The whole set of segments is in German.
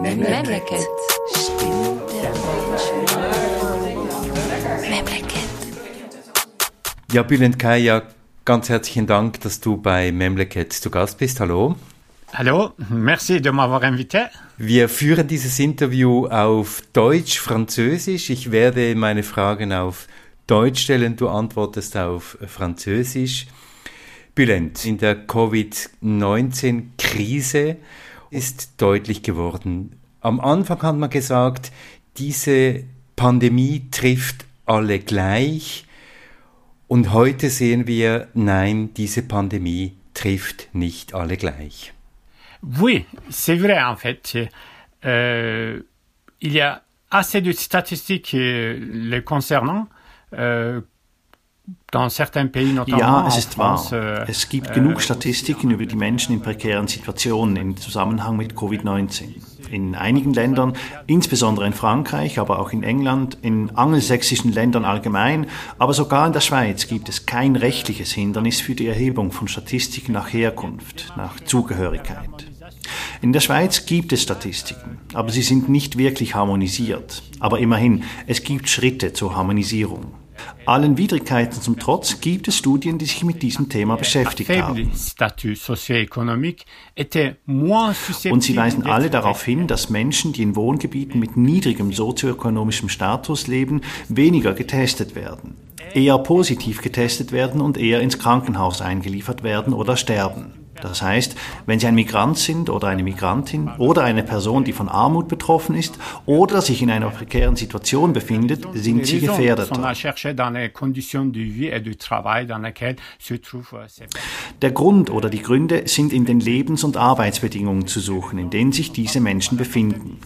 Memleket. Ja, Bülent Kaya, ganz herzlichen Dank, dass du bei Memleket zu Gast bist. Hallo. Hallo, merci de m'avoir invité. Wir führen dieses Interview auf Deutsch, Französisch. Ich werde meine Fragen auf Deutsch stellen, du antwortest auf Französisch. Bülent, in der Covid-19-Krise ist deutlich geworden. Am Anfang hat man gesagt, diese Pandemie trifft alle gleich. Und heute sehen wir, nein, diese Pandemie trifft nicht alle gleich. Oui, c'est vrai en fait. Euh, il y a assez de statistiques euh, les concernant. Euh, ja, es ist wahr. Euh, es gibt genug Statistiken über die Menschen in prekären Situationen im Zusammenhang mit Covid-19. In einigen Ländern, insbesondere in Frankreich, aber auch in England, in angelsächsischen Ländern allgemein, aber sogar in der Schweiz gibt es kein rechtliches Hindernis für die Erhebung von Statistiken nach Herkunft, nach Zugehörigkeit. In der Schweiz gibt es Statistiken, aber sie sind nicht wirklich harmonisiert. Aber immerhin, es gibt Schritte zur Harmonisierung. Allen Widrigkeiten zum Trotz gibt es Studien, die sich mit diesem Thema beschäftigt haben. Und sie weisen alle darauf hin, dass Menschen, die in Wohngebieten mit niedrigem sozioökonomischem Status leben, weniger getestet werden, eher positiv getestet werden und eher ins Krankenhaus eingeliefert werden oder sterben. Das heißt, wenn Sie ein Migrant sind oder eine Migrantin oder eine Person, die von Armut betroffen ist oder sich in einer prekären Situation befindet, sind Sie gefährdet. Der Grund oder die Gründe sind in den Lebens- und Arbeitsbedingungen zu suchen, in denen sich diese Menschen befinden.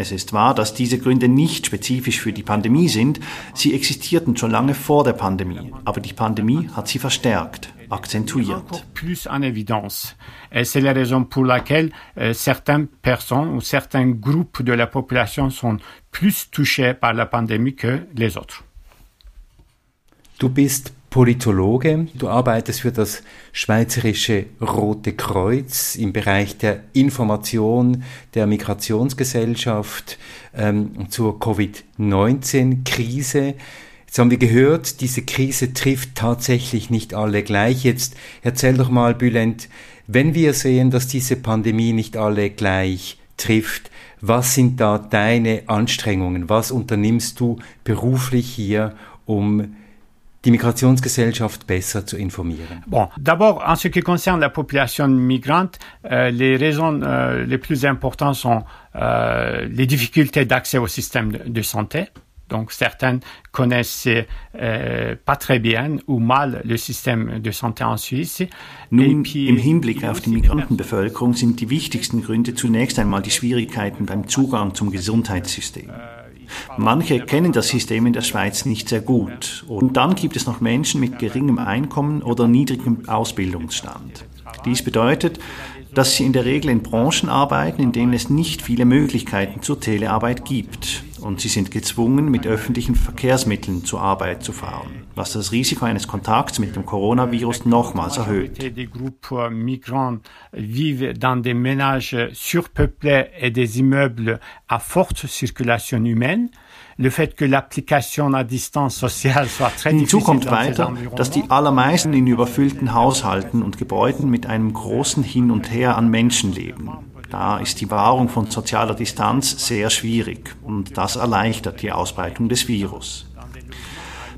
Es ist wahr, dass diese Gründe nicht spezifisch für die Pandemie sind, sie existierten schon lange vor der Pandemie, aber die Pandemie hat sie verstärkt accentuiert. Plus en évidence. C'est la raison pour laquelle euh, certaines personnes ou certains groupes de la population sont plus touchés par la pandémie que les autres. Du bist Politologe, du arbeitest für das Schweizerische Rote Kreuz im Bereich der Information der Migrationsgesellschaft ähm, zur Covid-19-Krise. Jetzt haben wir gehört, diese Krise trifft tatsächlich nicht alle gleich. Jetzt erzähl doch mal, Bülent, wenn wir sehen, dass diese Pandemie nicht alle gleich trifft, was sind da deine Anstrengungen? Was unternimmst du beruflich hier, um die Migrationsgesellschaft besser zu informieren? Bon, d'abord, en ce qui concerne la population migrante, euh, les raisons euh, les plus importantes sont euh, les difficultés d'accès au système de, de santé. Donc certains connaissent äh, pas très bien ou mal le système de santé en Suisse. Nun, im Hinblick auf die Migrantenbevölkerung sind die wichtigsten Gründe zunächst einmal die Schwierigkeiten beim Zugang zum Gesundheitssystem. Manche kennen das System in der Schweiz nicht sehr gut. Und dann gibt es noch Menschen mit geringem Einkommen oder niedrigem Ausbildungsstand. Dies bedeutet, dass sie in der Regel in Branchen arbeiten, in denen es nicht viele Möglichkeiten zur Telearbeit gibt. Und sie sind gezwungen, mit öffentlichen Verkehrsmitteln zur Arbeit zu fahren, was das Risiko eines Kontakts mit dem Coronavirus nochmals erhöht. Surpeuplés et des immeubles à forte circulation humaine. Hinzu kommt weiter, dass die allermeisten in überfüllten Haushalten und Gebäuden mit einem großen Hin und Her an Menschen leben. Da ist die Wahrung von sozialer Distanz sehr schwierig und das erleichtert die Ausbreitung des Virus.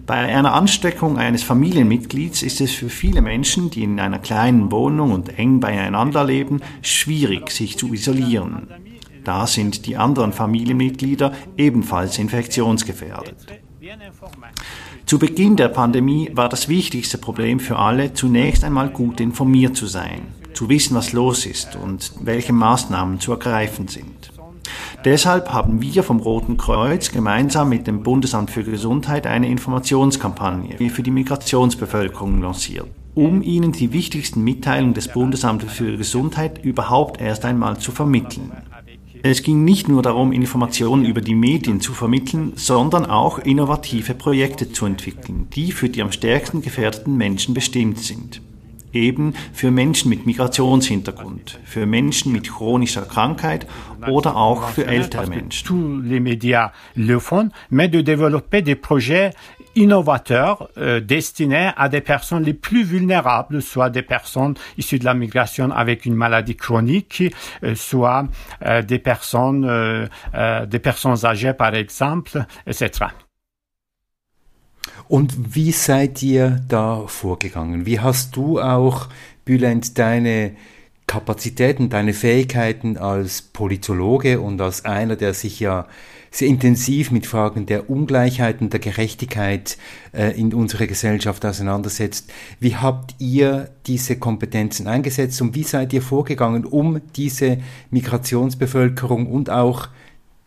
Bei einer Ansteckung eines Familienmitglieds ist es für viele Menschen, die in einer kleinen Wohnung und eng beieinander leben, schwierig, sich zu isolieren. Da sind die anderen Familienmitglieder ebenfalls infektionsgefährdet. Zu Beginn der Pandemie war das wichtigste Problem für alle, zunächst einmal gut informiert zu sein, zu wissen, was los ist und welche Maßnahmen zu ergreifen sind. Deshalb haben wir vom Roten Kreuz gemeinsam mit dem Bundesamt für Gesundheit eine Informationskampagne für die Migrationsbevölkerung lanciert, um ihnen die wichtigsten Mitteilungen des Bundesamtes für Gesundheit überhaupt erst einmal zu vermitteln. Es ging nicht nur darum, Informationen über die Medien zu vermitteln, sondern auch innovative Projekte zu entwickeln, die für die am stärksten gefährdeten Menschen bestimmt sind. eben für Menschen mit Migrationshintergrund, für Menschen mit chronischer Krankheit oder auch für ältere Menschen. Tous les médias le font, mais de développer des projets innovateurs euh, destinés à des personnes les plus vulnérables, soit des personnes issues de la migration avec une maladie chronique, euh, soit euh, des personnes des personnes âgées par exemple, etc. Und wie seid ihr da vorgegangen? Wie hast du auch, Bülent, deine Kapazitäten, deine Fähigkeiten als Politologe und als einer, der sich ja sehr intensiv mit Fragen der Ungleichheit und der Gerechtigkeit äh, in unserer Gesellschaft auseinandersetzt. Wie habt ihr diese Kompetenzen eingesetzt und wie seid ihr vorgegangen, um diese Migrationsbevölkerung und auch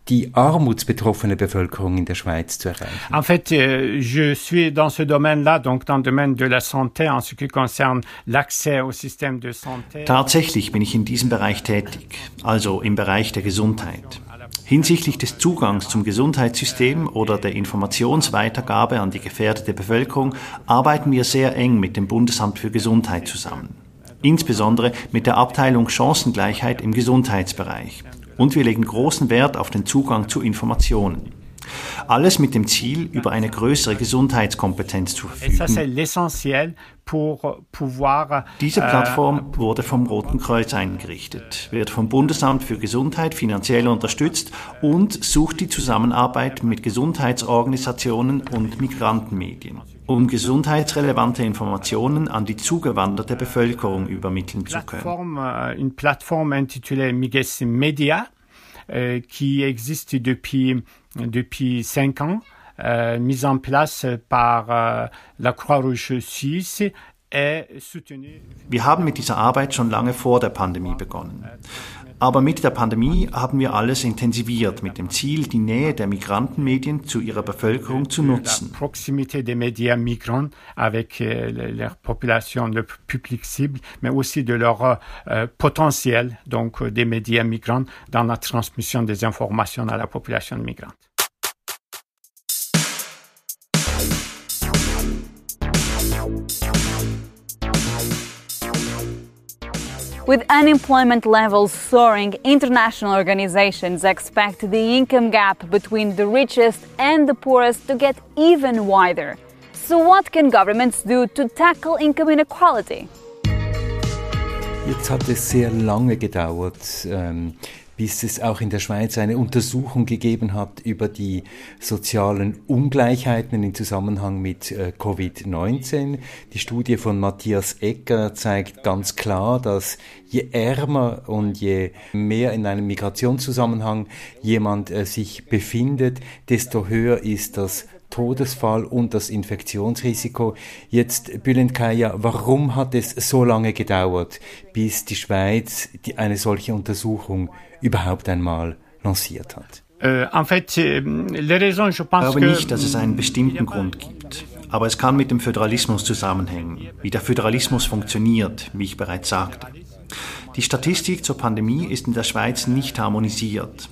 die armutsbetroffene Bevölkerung in der Schweiz zu erreichen? En fait, euh, je suis dans ce domaine-là, donc dans le domaine de la santé, en ce qui concerne l'accès au système de santé. Tatsächlich bin ich in diesem Bereich tätig, also im Bereich der Gesundheit. Hinsichtlich des Zugangs zum Gesundheitssystem oder der Informationsweitergabe an die gefährdete Bevölkerung arbeiten wir sehr eng mit dem Bundesamt für Gesundheit zusammen. Insbesondere mit der Abteilung Chancengleichheit im Gesundheitsbereich. Und wir legen großen Wert auf den Zugang zu Informationen. Alles mit dem Ziel, über eine größere Gesundheitskompetenz zu verfügen. Diese euh, Plattform wurde vom Roten Kreuz eingerichtet, wird vom Bundesamt für Gesundheit finanziell unterstützt und sucht die Zusammenarbeit mit Gesundheitsorganisationen und Migrantenmedien, um gesundheitsrelevante Informationen an die zugewanderte Bevölkerung übermitteln zu können. Euh, une plateforme intitulée Media, euh, qui existe depuis depuis cinq ans, euh, mise en place par euh, la Croix-Rouge suisse Wir haben mit dieser Arbeit schon lange vor der Pandemie begonnen. Aber mit der Pandemie haben wir alles intensiviert mit dem Ziel, die Nähe der Migrantenmedien zu ihrer Bevölkerung zu nutzen. Proximité des médias migrants avec euh, leur population, le public cible, mais aussi de leur euh, potentiel, donc des médias migrants dans la transmission des informations à la population migrante. With unemployment levels soaring, international organizations expect the income gap between the richest and the poorest to get even wider. So, what can governments do to tackle income inequality? Jetzt hat es sehr lange gedauert, ähm, bis es auch in der Schweiz eine Untersuchung gegeben hat über die sozialen Ungleichheiten im Zusammenhang mit äh, Covid-19. Die Studie von Matthias Ecker zeigt ganz klar, dass je ärmer und je mehr in einem Migrationszusammenhang jemand äh, sich befindet, desto höher ist das Todesfall und das Infektionsrisiko. Jetzt, Bülent Kaya, warum hat es so lange gedauert, bis die Schweiz die, eine solche Untersuchung überhaupt einmal lanciert hat? Euh, euh, ich glaube nicht, dass es einen bestimmten Grund gibt. Aber es kann mit dem Föderalismus zusammenhängen, wie der Föderalismus funktioniert, wie ich bereits sagte. Die Statistik zur Pandemie ist in der Schweiz nicht harmonisiert.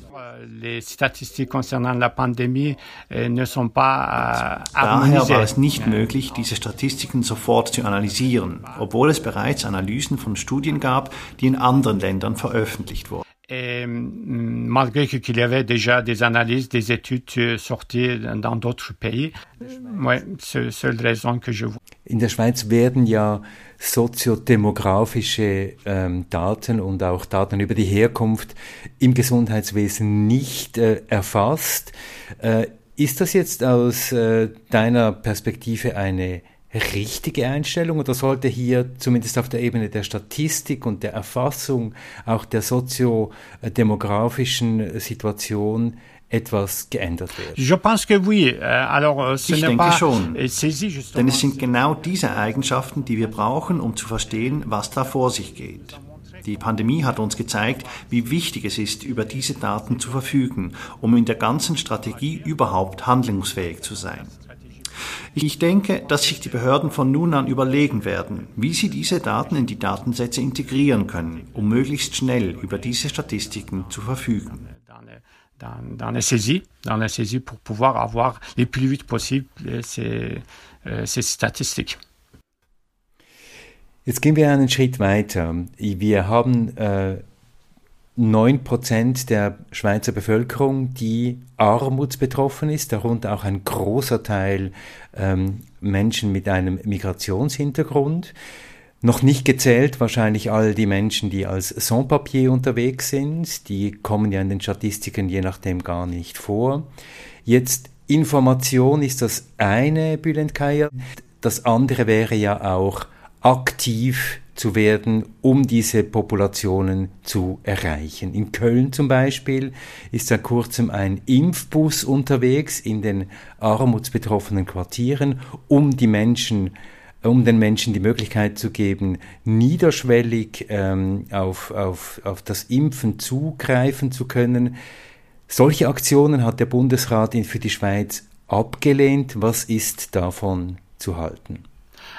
Euh, ne pas Daher war es nicht möglich, diese Statistiken sofort zu analysieren, obwohl es bereits Analysen von Studien gab, die in anderen Ländern veröffentlicht wurden. Et mm, malgré qu'il y avait déjà des analyses, des études euh, sorties dans d'autres pays, ouais, c'est seule raison que je vois. In der Schweiz werden ja soziodemografische ähm, Daten und auch Daten über die Herkunft im Gesundheitswesen nicht äh, erfasst. Äh, ist das jetzt aus äh, deiner Perspektive eine richtige Einstellung oder sollte hier zumindest auf der Ebene der Statistik und der Erfassung auch der soziodemografischen Situation etwas geändert werden? Je pense que oui. Euh, alors, euh, ich denke schon. Denn es sind genau diese Eigenschaften, die wir brauchen, um zu verstehen, was da vor sich geht. Die Pandemie hat uns gezeigt, wie wichtig es ist, über diese Daten zu verfügen, um in der ganzen Strategie überhaupt handlungsfähig zu sein. Ich denke, dass sich die Behörden von nun an überlegen werden, wie sie diese Daten in die Datensätze integrieren können, um möglichst schnell über diese Statistiken zu verfügen. Dans, dans la saisie, dans la saisie pour pouvoir avoir le plus vite possible ces, euh, ces statistiques. Jetzt gehen wir einen Schritt weiter. Wir haben äh, 9% der Schweizer Bevölkerung, die armutsbetroffen ist, darunter auch ein großer Teil ähm, Menschen mit einem Migrationshintergrund. Noch nicht gezählt wahrscheinlich all die Menschen, die als Sans-Papier unterwegs sind. Die kommen ja in den Statistiken je nachdem gar nicht vor. Jetzt Information ist das eine, Bülent Kaya. Das andere wäre ja auch aktiv zu werden, um diese Populationen zu erreichen. In Köln zum Beispiel ist seit kurzem ein Impfbus unterwegs in den armutsbetroffenen Quartieren, um die Menschen um den Menschen die Möglichkeit zu geben, niederschwellig ähm, auf, auf, auf das Impfen zugreifen zu können. Solche Aktionen hat der Bundesrat für die Schweiz abgelehnt. Was ist davon zu halten?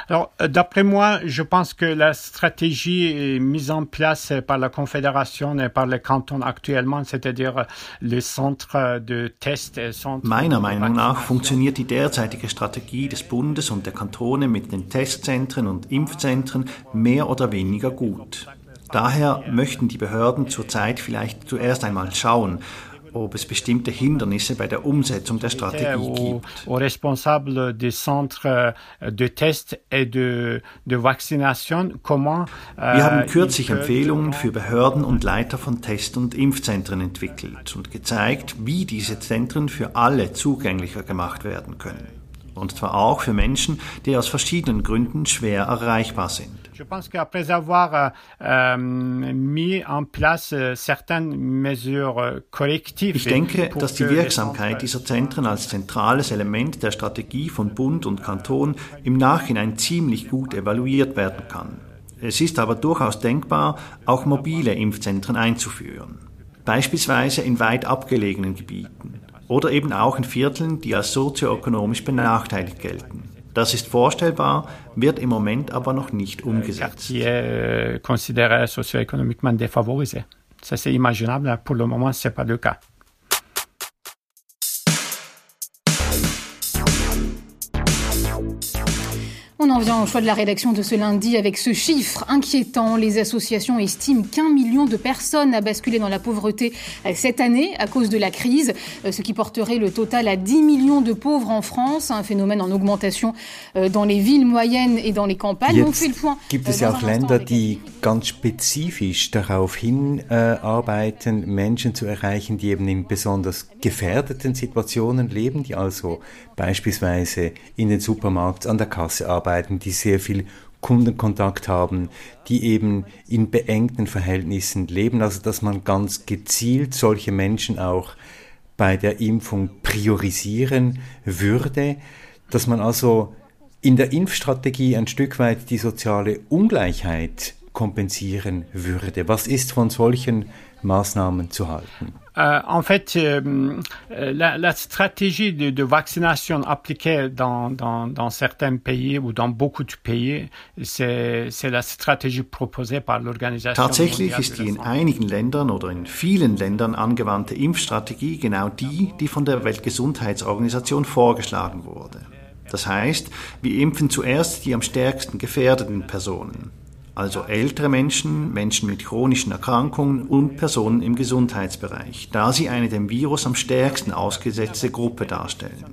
Alors, euh, d'après moi, je pense que la stratégie mise en place par la Confédération et par les cantons actuellement, c'est-à-dire les centres de Tests. Meiner Meinung nach funktioniert die derzeitige Strategie des Bundes und der Kantone mit den Testzentren und Impfzentren mehr oder weniger gut. Daher möchten die Behörden zurzeit vielleicht zuerst einmal schauen, ob es bestimmte Hindernisse bei der Umsetzung der Strategie gibt. Aux responsables des centres de test et de, de vaccination, comment, Wir haben kürzlich Empfehlungen für Behörden und Leiter von Test- und Impfzentren entwickelt und gezeigt, wie diese Zentren für alle zugänglicher gemacht werden können. Und zwar auch für Menschen, die aus verschiedenen Gründen schwer erreichbar sind. Je pense qu'après avoir euh, mis en place euh, certaines mesures euh, correctives. Ich denke, dass die Wirksamkeit dieser Zentren als zentrales Element der Strategie von Bund und Kanton im Nachhinein ziemlich gut evaluiert werden kann. Es ist aber durchaus denkbar, auch mobile Impfzentren einzuführen. Beispielsweise in weit abgelegenen Gebieten oder eben auch in Vierteln, die als sozioökonomisch benachteiligt gelten. Das ist vorstellbar, wird im Moment aber noch nicht umgesetzt. Quartier considéré socio-économiquement défavorisé. Ça c'est imaginable, pour le moment c'est pas le cas. On en vient au choix de la rédaction de ce lundi avec ce chiffre inquiétant. Les associations estiment qu'un million de personnes a basculé dans la pauvreté euh, cette année à cause de la crise, euh, ce qui porterait le total à 10 millions de pauvres en France, un phénomène en augmentation euh, dans les villes moyennes et dans les campagnes. Jetzt On fait le point. Gibt es ja auch Länder, die ganz spezifisch darauf hinarbeiten, Menschen zu erreichen, die eben in besonders gefährdeten Situationen leben, die also beispielsweise in den Supermarkt an der Kasse arbeiten, die sehr viel Kundenkontakt haben, die eben in beengten Verhältnissen leben, also dass man ganz gezielt solche Menschen auch bei der Impfung priorisieren würde, dass man also in der Impfstrategie ein Stück weit die soziale Ungleichheit kompensieren würde. Was ist von solchen Maßnahmen zu halten? Euh, en fait, euh, la, la, stratégie de, de, vaccination appliquée dans, dans, dans, certains pays ou dans beaucoup de pays, c'est la Strategie proposée par l'Organisation. Tatsächlich ist die in einigen Ländern oder in vielen Ländern angewandte Impfstrategie genau die, die von der Weltgesundheitsorganisation vorgeschlagen wurde. Das heißt, wir impfen zuerst die am stärksten gefährdeten Personen also ältere Menschen, Menschen mit chronischen Erkrankungen und Personen im Gesundheitsbereich, da sie eine dem Virus am stärksten ausgesetzte Gruppe darstellen.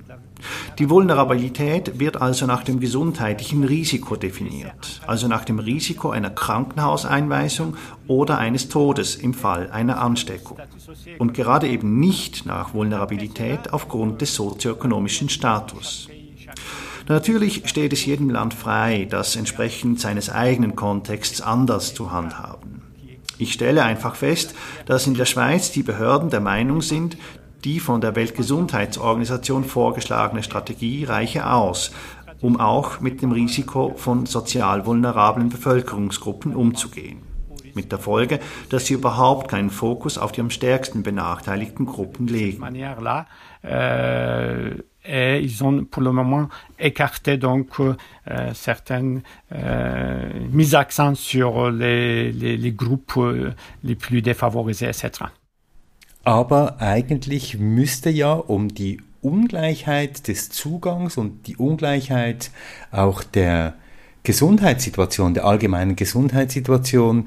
Die Vulnerabilität wird also nach dem gesundheitlichen Risiko definiert, also nach dem Risiko einer Krankenhauseinweisung oder eines Todes im Fall einer Ansteckung und gerade eben nicht nach Vulnerabilität aufgrund des sozioökonomischen Status. Natürlich steht es jedem Land frei, das entsprechend seines eigenen Kontexts anders zu handhaben. Ich stelle einfach fest, dass in der Schweiz die Behörden der Meinung sind, die von der Weltgesundheitsorganisation vorgeschlagene Strategie reiche aus, um auch mit dem Risiko von sozial vulnerablen Bevölkerungsgruppen umzugehen. Mit der Folge, dass sie überhaupt keinen Fokus auf die am stärksten benachteiligten Gruppen legen. Et ils ont pour le moment écarté donc euh, certaines euh, mises accent sur les, les, les groupes euh, les plus défavorisés etc. Aber eigentlich müsste ja um die Ungleichheit des Zugangs und die Ungleichheit auch der Gesundheitssituation, der allgemeinen Gesundheitssituation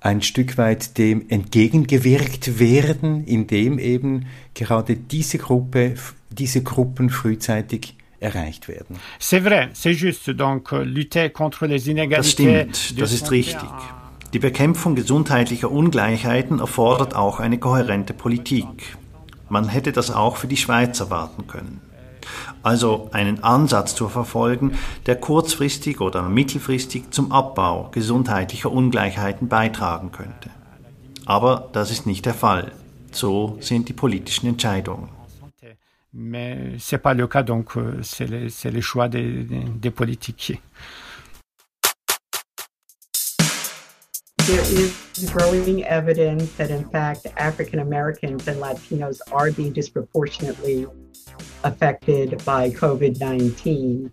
ein Stück weit dem entgegengewirkt werden, indem eben gerade diese Gruppe, diese Gruppen frühzeitig erreicht werden. C'est vrai, c'est juste. Donc, lutter contre les inégalités. Das stimmt, das ist richtig. Die Bekämpfung gesundheitlicher Ungleichheiten erfordert auch eine kohärente Politik. Man hätte das auch für die Schweiz erwarten können also einen Ansatz zu verfolgen, der kurzfristig oder mittelfristig zum Abbau gesundheitlicher Ungleichheiten beitragen könnte. Aber das ist nicht der Fall. So sind die politischen Entscheidungen. Mais c'est pas le cas, donc euh, c'est le, le choix des, des politiques. there is growing evidence that, in fact, African Americans and Latinos are being disproportionately affected by COVID 19.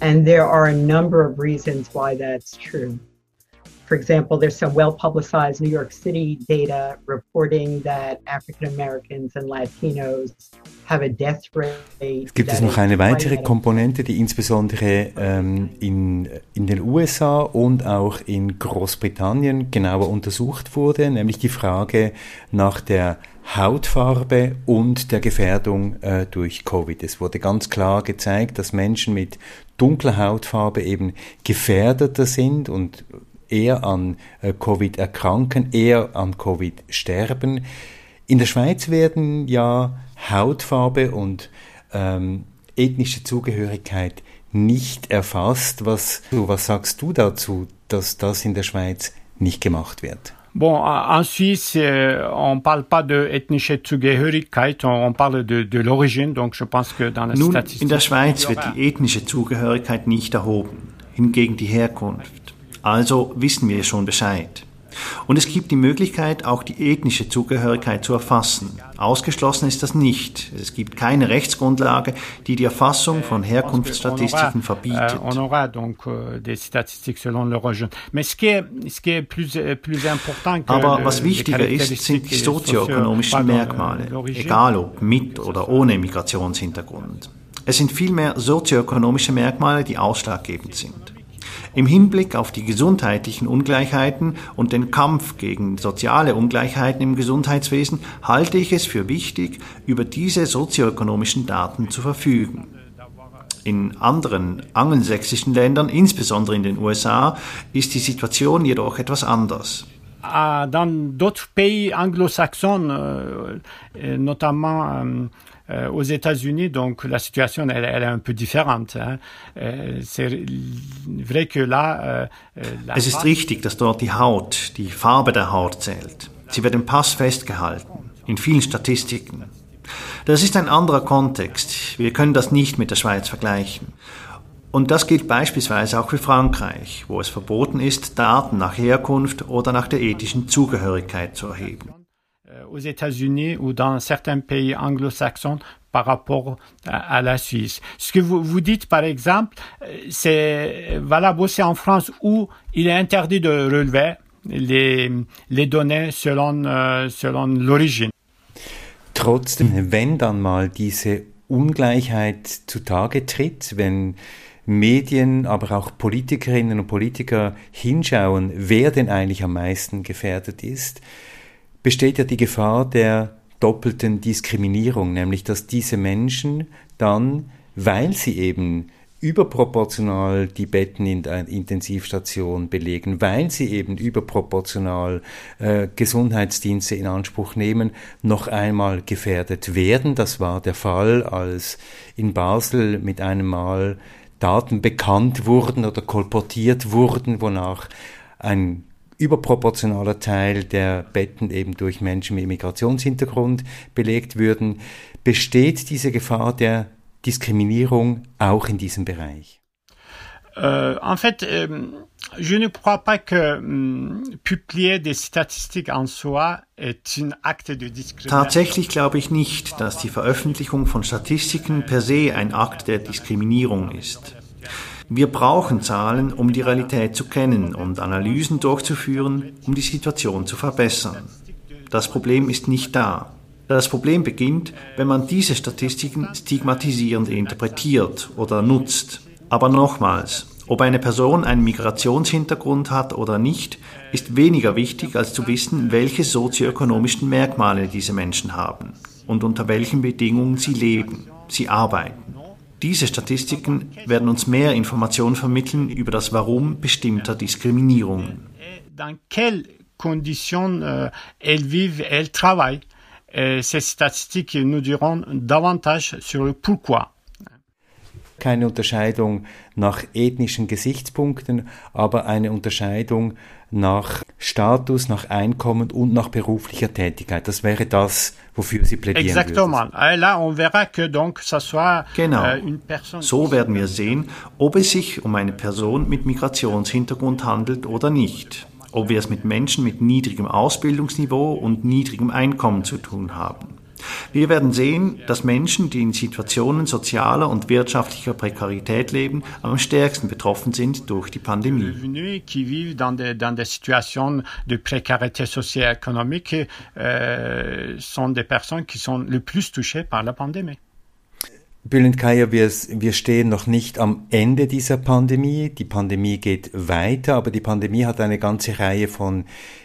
And there are a number of reasons why that's true. For example, there's some well publicized New York City data reporting that African Americans and Latinos have a death rate. Es gibt es noch eine weitere Komponente, die insbesondere ähm, in, in den USA und auch in Großbritannien genauer untersucht wurde, nämlich die Frage nach der Hautfarbe und der Gefährdung äh, durch Covid. Es wurde ganz klar gezeigt, dass Menschen mit dunkler Hautfarbe eben gefährdeter sind und eher an äh, Covid erkranken, eher an Covid sterben. In der Schweiz werden ja Hautfarbe und ähm, ethnische Zugehörigkeit nicht erfasst. Was, was sagst du dazu, dass das in der Schweiz nicht gemacht wird? Bon, en Suisse, euh, on parle pas de ethnische Zugehörigkeit, on parle de, de l'origine, donc je pense que dans la Nun, Statistik... in der Schweiz wird die ethnische Zugehörigkeit nicht erhoben, hingegen die Herkunft. Also wissen wir schon Bescheid. Und es gibt die Möglichkeit, auch die ethnische Zugehörigkeit zu erfassen. Ausgeschlossen ist das nicht. Es gibt keine Rechtsgrundlage, die die Erfassung von Herkunftsstatistiken verbietet. Aber was wichtiger ist, sind die sozioökonomischen Merkmale, egal ob mit oder ohne Migrationshintergrund. Es sind vielmehr sozioökonomische Merkmale, die ausschlaggebend sind. Im Hinblick auf die gesundheitlichen Ungleichheiten und den Kampf gegen soziale Ungleichheiten im Gesundheitswesen halte ich es für wichtig, über diese sozioökonomischen Daten zu verfügen. In anderen angelsächsischen Ländern, insbesondere in den USA, ist die Situation jedoch etwas anders. Ah, dans d'autres pays anglo-saxons, euh, notamment euh, aux États-Unis, donc la situation elle, elle, est un peu différente. Hein. Euh, c'est vrai que là, äh, es ist richtig, dass dort die Haut, die Farbe der Haut zählt. Sie wird im Pass festgehalten, in vielen Statistiken. Das ist ein anderer Kontext. Wir können das nicht mit der Schweiz vergleichen. Und das gilt beispielsweise auch für Frankreich, wo es verboten ist, Daten nach Herkunft oder nach der ethischen Zugehörigkeit zu erheben. Aux États-Unis ou dans certains pays anglo-saxons par rapport à, la Suisse. Ce que vous, vous dites, par exemple, euh, c'est valable aussi en France où il est interdit de relever les, les données selon, euh, selon l'origine. Trotzdem, wenn dann mal diese Ungleichheit zutage tritt, wenn Medien, aber auch Politikerinnen und Politiker hinschauen, wer denn eigentlich am meisten gefährdet ist, besteht ja die Gefahr der doppelten Diskriminierung, nämlich dass diese Menschen dann, weil sie eben überproportional die Betten in der Intensivstation belegen, weil sie eben überproportional äh, Gesundheitsdienste in Anspruch nehmen, noch einmal gefährdet werden. Das war der Fall, als in Basel mit einem Mal Daten bekannt wurden oder kolportiert wurden, wonach ein überproportionaler Teil der Betten eben durch Menschen mit Migrationshintergrund belegt würden, besteht diese Gefahr der Diskriminierung auch in diesem Bereich? Euh, en fait, euh, je ne crois pas que euh, publier des statistiques en soi est un acte de discrimination. Tatsächlich glaube ich nicht, dass die Veröffentlichung von Statistiken per se ein Akt der Diskriminierung ist. Wir brauchen Zahlen, um die Realität zu kennen und Analysen durchzuführen, um die Situation zu verbessern. Das Problem ist nicht da. Das Problem beginnt, wenn man diese Statistiken stigmatisierend interpretiert oder nutzt. Aber nochmals, Ob eine Person einen Migrationshintergrund hat oder nicht, ist weniger wichtig, als zu wissen, welche sozioökonomischen Merkmale diese Menschen haben und unter welchen Bedingungen sie leben, sie arbeiten. Diese Statistiken werden uns mehr Informationen vermitteln über das Warum bestimmter Diskriminierungen. Dans quelles conditions euh, elles vivent, elles travaillent. Ces statistiques nous diront davantage sur le pourquoi keine Unterscheidung nach ethnischen Gesichtspunkten, aber eine Unterscheidung nach Status, nach Einkommen und nach beruflicher Tätigkeit. Das wäre das, wofür Sie plädieren Exactement. Là, on verra que donc ça soit genau. Euh, une personne so werden wir sehen, ob es sich um eine Person mit Migrationshintergrund handelt oder nicht. Ob wir es mit Menschen mit niedrigem Ausbildungsniveau und niedrigem Einkommen zu tun haben. Wir werden sehen, dass Menschen, die in Situationen sozialer und wirtschaftlicher Prekarität leben, am stärksten betroffen sind durch die Pandemie. de précarité socio-économique euh, plus touchées par la pandémie. Bülent Kaya, wir, wir stehen noch nicht am Ende dieser Pandemie. Die Pandemie geht weiter, aber die Pandemie hat eine ganze Reihe von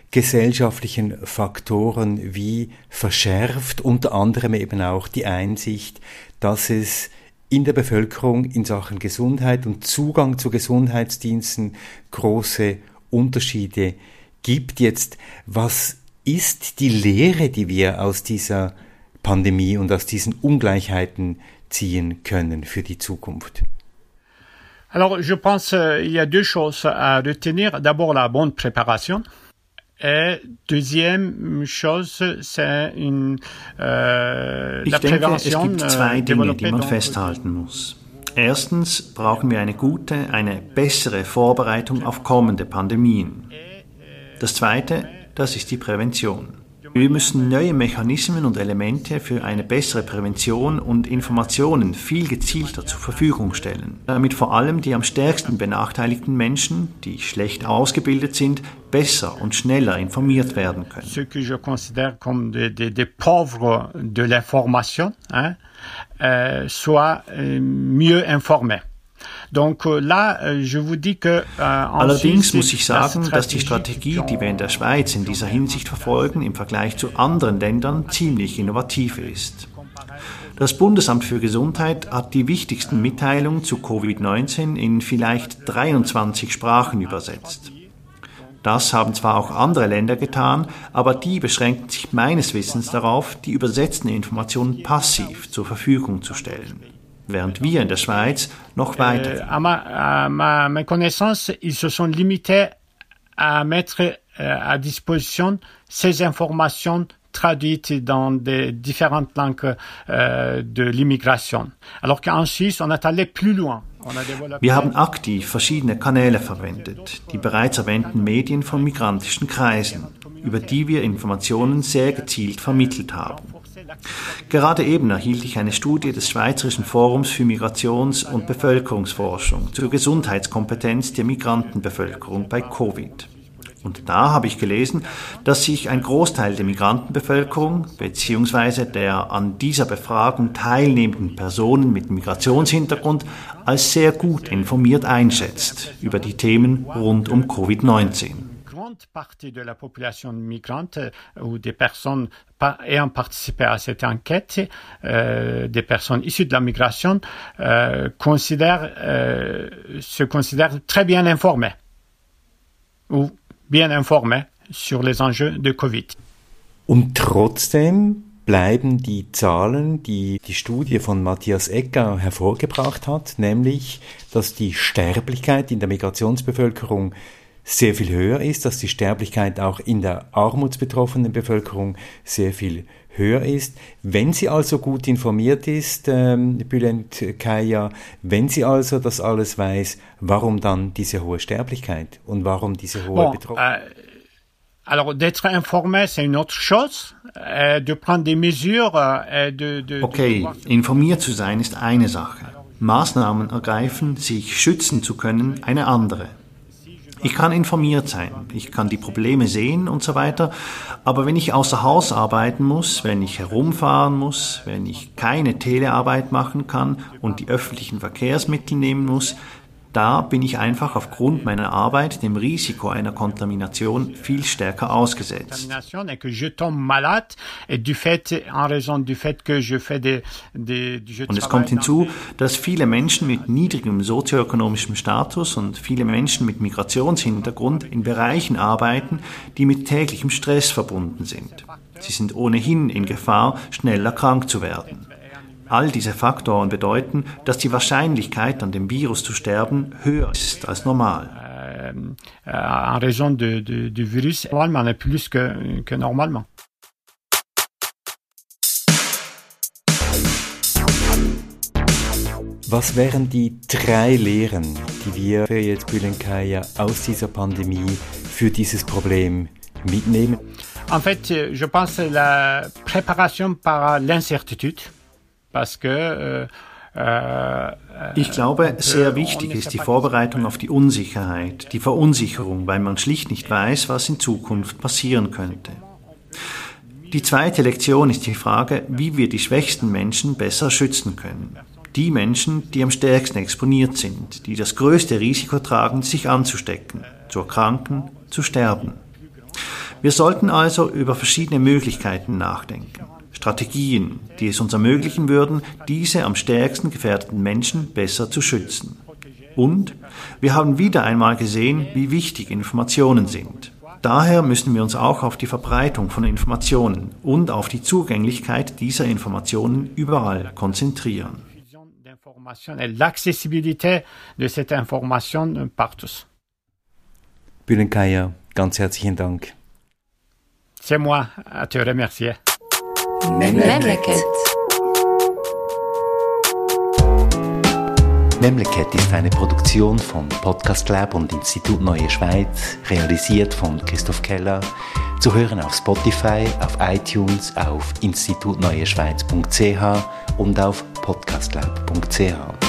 gesellschaftlichen Faktoren wie verschärft, unter anderem eben auch die Einsicht, dass es in der Bevölkerung in Sachen Gesundheit und Zugang zu Gesundheitsdiensten große Unterschiede gibt. Jetzt, was ist die Lehre, die wir aus dieser Pandemie und aus diesen Ungleichheiten ziehen können für die Zukunft? Alors, je pense, euh, il y a deux choses à retenir. D'abord, la bonne préparation. Et deuxième chose, c'est une, äh, ich denke, es gibt zwei Dinge, die man festhalten muss. Erstens brauchen wir eine gute, eine bessere Vorbereitung auf kommende Pandemien. Das Zweite, das ist die Prävention. Wir müssen neue Mechanismen und Elemente für eine bessere Prävention und Informationen viel gezielter zur Verfügung stellen, damit vor allem die am stärksten benachteiligten Menschen, die schlecht ausgebildet sind, besser und schneller informiert werden können. Donc euh, là, euh, je vous dis que, äh, Allerdings muss ich sagen, dass die Strategie, die wir in der Schweiz in dieser Hinsicht verfolgen, im Vergleich zu anderen Ländern ziemlich innovativ ist. Das Bundesamt für Gesundheit hat die wichtigsten Mitteilungen zu Covid-19 in vielleicht 23 Sprachen übersetzt. Das haben zwar auch andere Länder getan, aber die beschränken sich meines Wissens darauf, die übersetzten Informationen passiv zur Verfügung zu stellen während wir in der Schweiz noch euh, weiter. À, ma, à ma, ma, connaissance, ils se sont limités à mettre euh, à disposition ces informations traduites dans des différentes langues euh, de l'immigration. Alors qu'en Suisse, on est allé plus loin. Wir haben aktiv verschiedene Kanäle verwendet, die bereits erwähnten Medien von migrantischen Kreisen, über die wir Informationen sehr gezielt vermittelt haben. Gerade eben erhielt ich eine Studie des Schweizerischen Forums für Migrations- und Bevölkerungsforschung zur Gesundheitskompetenz der Migrantenbevölkerung bei Covid. Und da habe ich gelesen, dass sich ein Großteil der Migrantenbevölkerung bzw. der an dieser Befragung teilnehmenden Personen mit Migrationshintergrund als sehr gut informiert einschätzt über die Themen rund um Covid-19 grande partie de la population migrante ou des personnes ayant participé à cette enquête, euh, des personnes issues de la migration, euh, considèrent, euh, se considèrent très bien informées ou bien informées sur les enjeux de Covid. Und trotzdem bleiben die Zahlen, die die Studie von Matthias Ecker hervorgebracht hat, nämlich, dass die Sterblichkeit in der Migrationsbevölkerung sehr viel höher ist, dass die Sterblichkeit auch in der armutsbetroffenen Bevölkerung sehr viel höher ist. Wenn sie also gut informiert ist, ähm, Bülent Kaya, wenn sie also das alles weiß, warum dann diese hohe Sterblichkeit und warum diese hohe bon, Betroffenheit? Äh, alors, d'être informé, c'est une autre chose. Äh, de prendre des mesures, äh, de, de, okay, informiert zu sein ist eine Sache. Maßnahmen ergreifen, sich schützen zu können, eine andere. Ich kann informiert sein, ich kann die Probleme sehen und so weiter, aber wenn ich außer Haus arbeiten muss, wenn ich herumfahren muss, wenn ich keine Telearbeit machen kann und die öffentlichen Verkehrsmittel nehmen muss, Da bin ich einfach aufgrund meiner Arbeit dem Risiko einer Kontamination viel stärker ausgesetzt. Und es kommt hinzu, dass viele Menschen mit niedrigem sozioökonomischem Status und viele Menschen mit Migrationshintergrund in Bereichen arbeiten, die mit täglichem Stress verbunden sind. Sie sind ohnehin in Gefahr, schneller krank zu werden. All diese Faktoren bedeuten, dass die Wahrscheinlichkeit, an dem Virus zu sterben, höher ist als normal. En raison de, de, du virus, normalement plus que, normalement. Was wären die drei Lehren, die wir für jetzt Bülenkaya aus dieser Pandemie für dieses Problem mitnehmen? En fait, je pense la préparation par l'incertitude. Äh, äh, ich glaube, sehr wichtig ist die Vorbereitung auf die Unsicherheit, die Verunsicherung, weil man schlicht nicht weiß, was in Zukunft passieren könnte. Die zweite Lektion ist die Frage, wie wir die schwächsten Menschen besser schützen können. Die Menschen, die am stärksten exponiert sind, die das größte Risiko tragen, sich anzustecken, zu erkranken, zu sterben. Wir sollten also über verschiedene Möglichkeiten nachdenken. Strategien, die es uns ermöglichen würden, diese am stärksten gefährdeten Menschen besser zu schützen. Und wir haben wieder einmal gesehen, wie wichtig Informationen sind. Daher müssen wir uns auch auf die Verbreitung von Informationen und auf die Zugänglichkeit dieser Informationen überall konzentrieren. Bühnenkaya, ganz herzlichen Dank. C'est moi à te remercier. Memleket. Memleket ist eine Produktion von Podcast Lab und Institut Neue Schweiz, realisiert von Christoph Keller, zu hören auf Spotify, auf iTunes, auf institutneueschweiz.ch und auf podcastlab.ch.